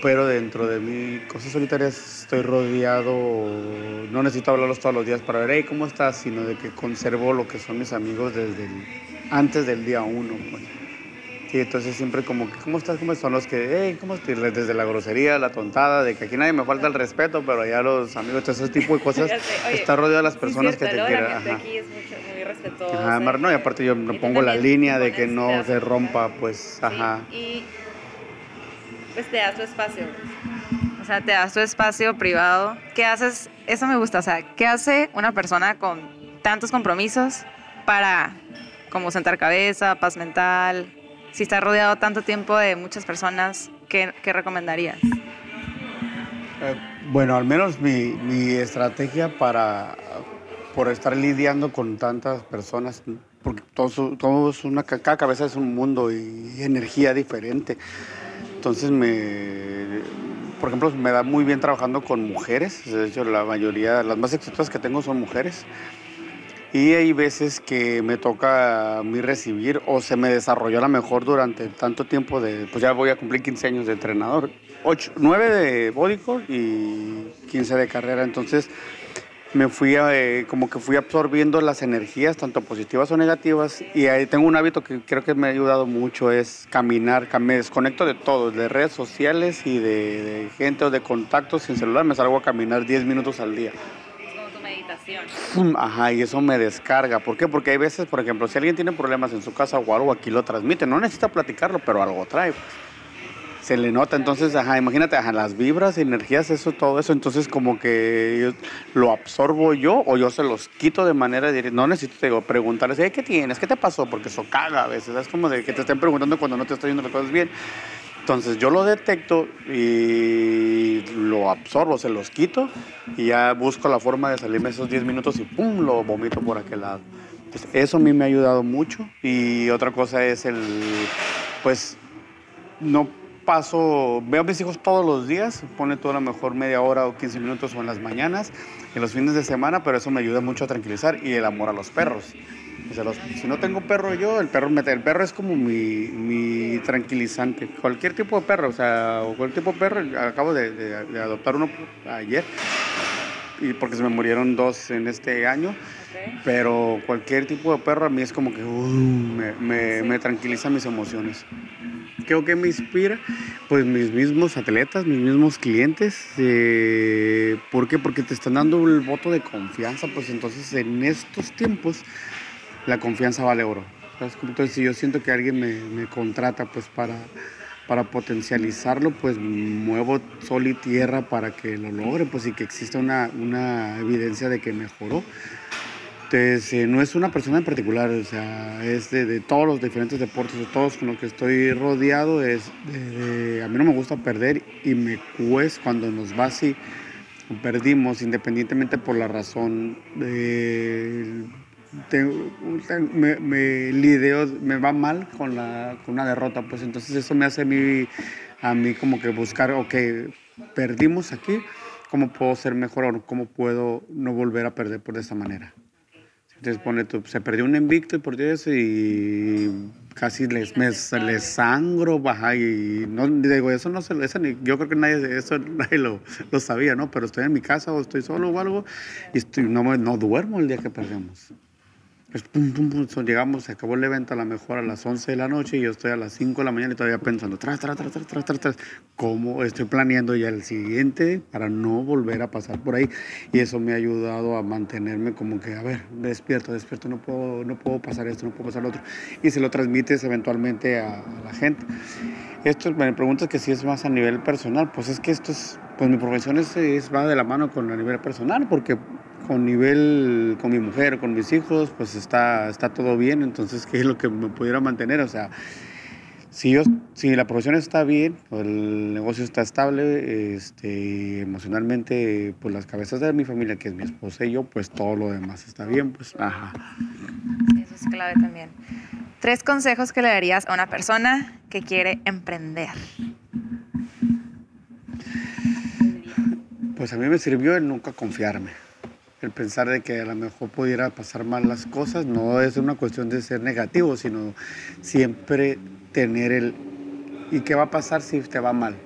pero dentro de mis cosas solitarias estoy rodeado, no necesito hablarlos todos los días para ver, hey, ¿cómo estás? Sino de que conservo lo que son mis amigos desde antes del día uno. Pues. Sí, entonces siempre como, ¿cómo estás? ¿Cómo son los que, hey, ¿cómo estás? Desde la grosería, la tontada, de que aquí nadie me falta el respeto, pero allá los amigos, todo ese tipo de cosas, está rodeado de las personas que te quieran. La gente aquí es muy respetuosa. Ajá, no, y aparte yo me pongo la línea de que no se rompa, pues, ajá pues te das tu espacio. O sea, te das tu espacio privado. ¿Qué haces? Eso me gusta. O sea, ¿qué hace una persona con tantos compromisos para como sentar cabeza, paz mental? Si está rodeado tanto tiempo de muchas personas, ¿qué, qué recomendarías? Eh, bueno, al menos mi, mi, estrategia para por estar lidiando con tantas personas, porque todo, todo es una, cada cabeza es un mundo y energía diferente. Entonces, me, por ejemplo, me da muy bien trabajando con mujeres. De hecho, la mayoría, las más exitosas que tengo son mujeres. Y hay veces que me toca a mí recibir o se me desarrolló a lo mejor durante tanto tiempo de, pues ya voy a cumplir 15 años de entrenador. 8, 9 de bodycore y 15 de carrera. Entonces, me fui eh, como que fui absorbiendo las energías, tanto positivas o negativas, y ahí tengo un hábito que creo que me ha ayudado mucho, es caminar, me desconecto de todo, de redes sociales y de, gente o de contactos sin celular, me salgo a caminar 10 minutos al día. Meditación. Ajá, y eso me descarga. ¿Por qué? Porque hay veces, por ejemplo, si alguien tiene problemas en su casa o algo, aquí lo transmite, no necesita platicarlo, pero algo trae. Pues se le nota. Entonces, ajá, imagínate, ajá, las vibras, energías, eso, todo eso. Entonces, como que lo absorbo yo o yo se los quito de manera directa. No necesito digo, preguntarles, ¿qué tienes? ¿Qué te pasó? Porque eso caga a veces. Es como de que te estén preguntando cuando no te está yendo las cosas bien. Entonces, yo lo detecto y lo absorbo, se los quito y ya busco la forma de salirme esos 10 minutos y ¡pum! lo vomito por aquel lado. eso a mí me ha ayudado mucho. Y otra cosa es el, pues, no paso, veo a mis hijos todos los días, pone toda la mejor media hora o 15 minutos o en las mañanas, en los fines de semana, pero eso me ayuda mucho a tranquilizar y el amor a los perros. O sea, los- si no tengo perro yo, el perro, el perro es como mi, mi tranquilizante. Cualquier tipo de perro, o sea, cualquier tipo de perro, acabo de, de- de adoptar uno ayer, y porque se me murieron dos en este año. Pero cualquier tipo de perro a mí es como que uh, me, me- me tranquiliza mis emociones. Creo que me inspira, pues mis mismos atletas, mis mismos clientes. Eh, ¿Por qué? Porque te están dando el voto de confianza, pues entonces en estos tiempos la confianza vale oro. Entonces si yo siento que alguien me, me contrata pues para, para potencializarlo, pues muevo sol y tierra para que lo logre, pues y que exista una, una evidencia de que mejoró. Entonces, eh, no es una persona en particular, o sea, es de, de todos los diferentes deportes, de todos con los que estoy rodeado, es a mí no me gusta perder y me cuesta cuando nos va así, perdimos independientemente por la razón, de, me, me lideo, me va mal con, la, con una derrota, pues entonces eso me hace a mí, a mí como que buscar, ok, perdimos aquí, ¿cómo puedo ser mejor o cómo puedo no volver a perder por esa manera? Entonces pone tú, se perdió un invicto y por eso y casi les, me, les sangro, baja y no digo, eso no se lo, yo creo que nadie, eso nadie lo, lo sabía, ¿no? Pero estoy en mi casa o estoy solo o algo y estoy, no, no duermo el día que perdemos. Es pum, pum, pum, llegamos, se acabó el evento a lo mejor a las 11 de la noche y yo estoy a las 5 de la mañana y todavía pensando, tras, tras, tras, tras, tras, tras, tras, cómo estoy planeando ya el siguiente para no volver a pasar por ahí. Y eso me ha ayudado a mantenerme como que, a ver, despierto, despierto, no puedo, no puedo pasar esto, no puedo pasar lo otro. Y se lo transmites eventualmente a, a la gente. Esto me preguntas que si es más a nivel personal, pues es que esto es, pues mi profesión es, es- va de la mano con a nivel personal, porque con nivel, con mi mujer, con mis hijos, pues está, está todo bien, entonces, ¿qué es lo que me pudiera mantener? O sea, si, yo, si la profesión está bien, el negocio está estable, este, emocionalmente, pues las cabezas de mi familia, que es mi esposa y yo, pues todo lo demás está bien, pues, ajá. Eso es clave también. Tres consejos que le darías a una persona que quiere emprender. Pues a mí me sirvió el nunca confiarme, el pensar de que a lo mejor pudiera pasar mal las cosas, no es una cuestión de ser negativo, sino siempre tener el ¿y qué va a pasar si te va mal?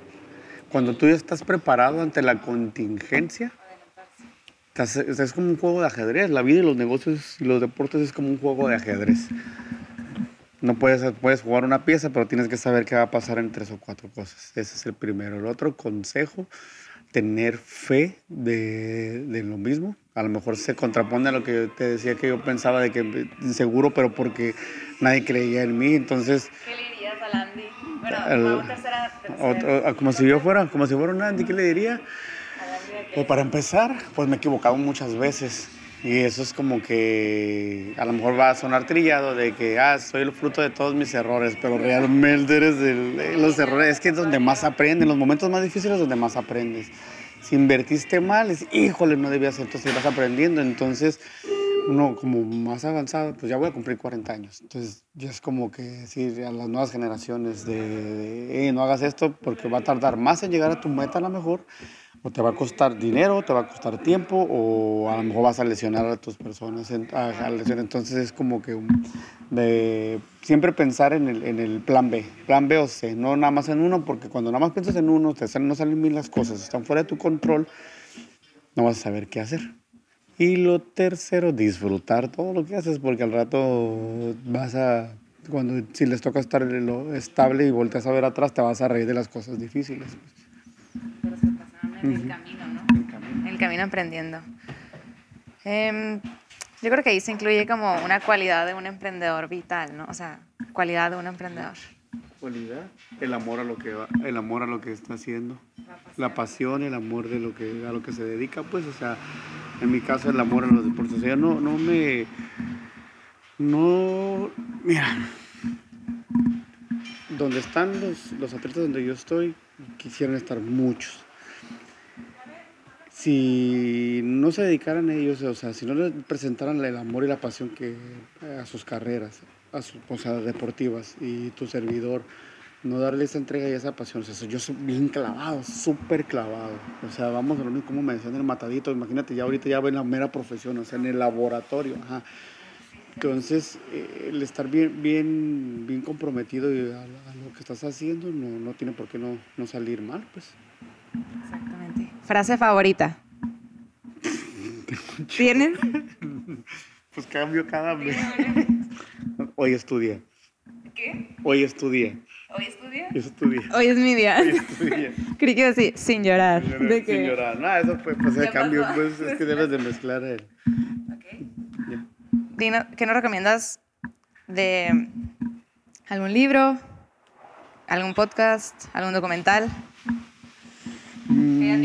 Cuando tú ya estás preparado ante la contingencia, estás- es como un juego de ajedrez, la vida y los negocios y los deportes es como un juego de ajedrez. No puedes, puedes jugar una pieza, pero tienes que saber qué va a pasar en tres o cuatro cosas. Ese es el primero. El otro consejo, tener fe de, de lo mismo. A lo mejor se contrapone a lo que yo te decía que yo pensaba de que inseguro, pero porque nadie creía en mí. Entonces, ¿Qué le dirías a Landy? Bueno, El- va tercera, otro- como si yo fuera, como si fuera un Andy, ¿qué le diría? Pues para empezar, pues me he equivocado muchas veces. Y eso es como que a lo mejor va a sonar trillado de que, ah, soy el fruto de todos mis errores, pero realmente eres eh, los errores, es que es donde más aprendes, los momentos más difíciles es donde más aprendes. Si invertiste mal, es, híjole, no debías, entonces vas aprendiendo. Entonces, uno como más avanzado, pues ya voy a cumplir 40 años. Entonces, ya es como que decir a las nuevas generaciones de, de, "Eh, no hagas esto porque va a tardar más en llegar a tu meta a lo mejor, o te va a costar dinero, te va a costar tiempo, o a lo mejor vas a lesionar a tus personas. a- a lesionar. Entonces, es como que de siempre pensar en el, en el plan B, plan B o C, no nada más en uno, porque cuando nada más piensas en uno, te salen, no salen bien las cosas, están fuera de tu control, no vas a saber qué hacer. Y lo tercero, disfrutar todo lo que haces, porque al rato vas a, cuando si les toca estar lo estable y volteas a ver atrás, te vas a reír de las cosas difíciles. En el camino, ¿no? En el camino aprendiendo. Em, yo creo que ahí se incluye como una cualidad de un emprendedor vital, ¿no? O sea, cualidad de un emprendedor. Cualidad, el amor a lo que va- el amor a lo que está haciendo, la pasión, el amor de lo que a lo que se dedica, pues, o sea, en mi caso el amor a los deportes, o sea, no, no me, no, mira, donde están los, los atletas donde yo estoy, quisieran estar muchos. Si no se dedicaran ellos, o sea, si no les presentaran el amor y la pasión que a sus carreras, a sus o sea, deportivas y tu servidor, no darle esa entrega y esa pasión. O sea, yo soy bien clavado, súper clavado. O sea, vamos a lo mismo como me decían el matadito. Imagínate, ya ahorita ya en la mera profesión, o sea, en el laboratorio. Ajá. Entonces, eh, el estar bien, bien, bien comprometido a, lo que estás haciendo no, no tiene por qué no, no, salir mal, pues. Exactamente. Frase favorita. ¿Tienen? pues cambio cada mes. Hoy estudia. ¿Qué? Hoy estudia. ¿Hoy estudia? Hoy estudia. Hoy es mi día. Hoy estudia. Creí que decir sin llorar. Sin llorar. Sin llorar. No, eso fue pues el cambio, pues es que debes de mezclar el. Ok. Dino, ¿qué nos recomiendas de algún libro, algún podcast, algún documental?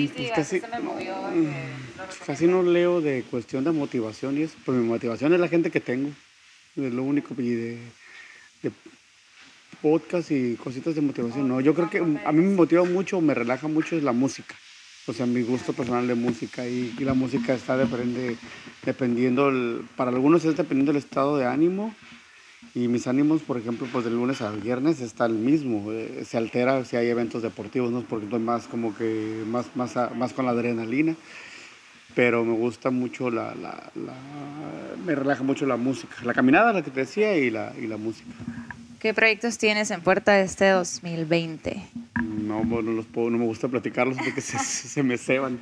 Mm, pues casi, mm, casi no leo de cuestión de motivación y eso, pero mi motivación es la gente que tengo. Es lo único y de, de podcast y cositas de motivación. No, yo creo que a mí me motiva mucho, me relaja mucho es la música. O sea, mi gusto personal de música y, la música está depende, dependiendo, para algunos es dependiendo del estado de ánimo y mis ánimos, por ejemplo, pues del lunes al viernes está el mismo, eh, se altera si hay eventos deportivos, ¿no? Porque estoy más como que, más, más, más con la adrenalina, pero me gusta mucho la, la, la, me relaja mucho la música, la caminada, la que te decía, y la, y la música. ¿Qué proyectos tienes en puerta este 2020? No, bueno, los puedo, no me gusta platicarlos porque se, se, me ceban.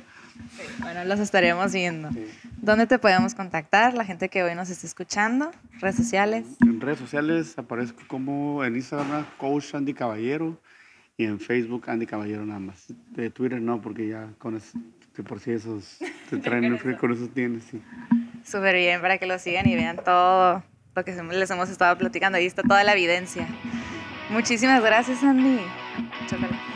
Bueno, los estaremos viendo. ¿Dónde te podemos contactar? La gente que hoy nos está escuchando, redes sociales. En redes sociales aparezco como en Instagram, Coach Andy Caballero, y en Facebook Andy Caballero nada más. De Twitter no, porque ya con eso, que por si esos te traen, con eso tienes, sí. Súper bien, para que lo sigan y vean todo lo que les hemos estado platicando. Ahí está toda la evidencia. Muchísimas gracias, Andy. Muchas gracias.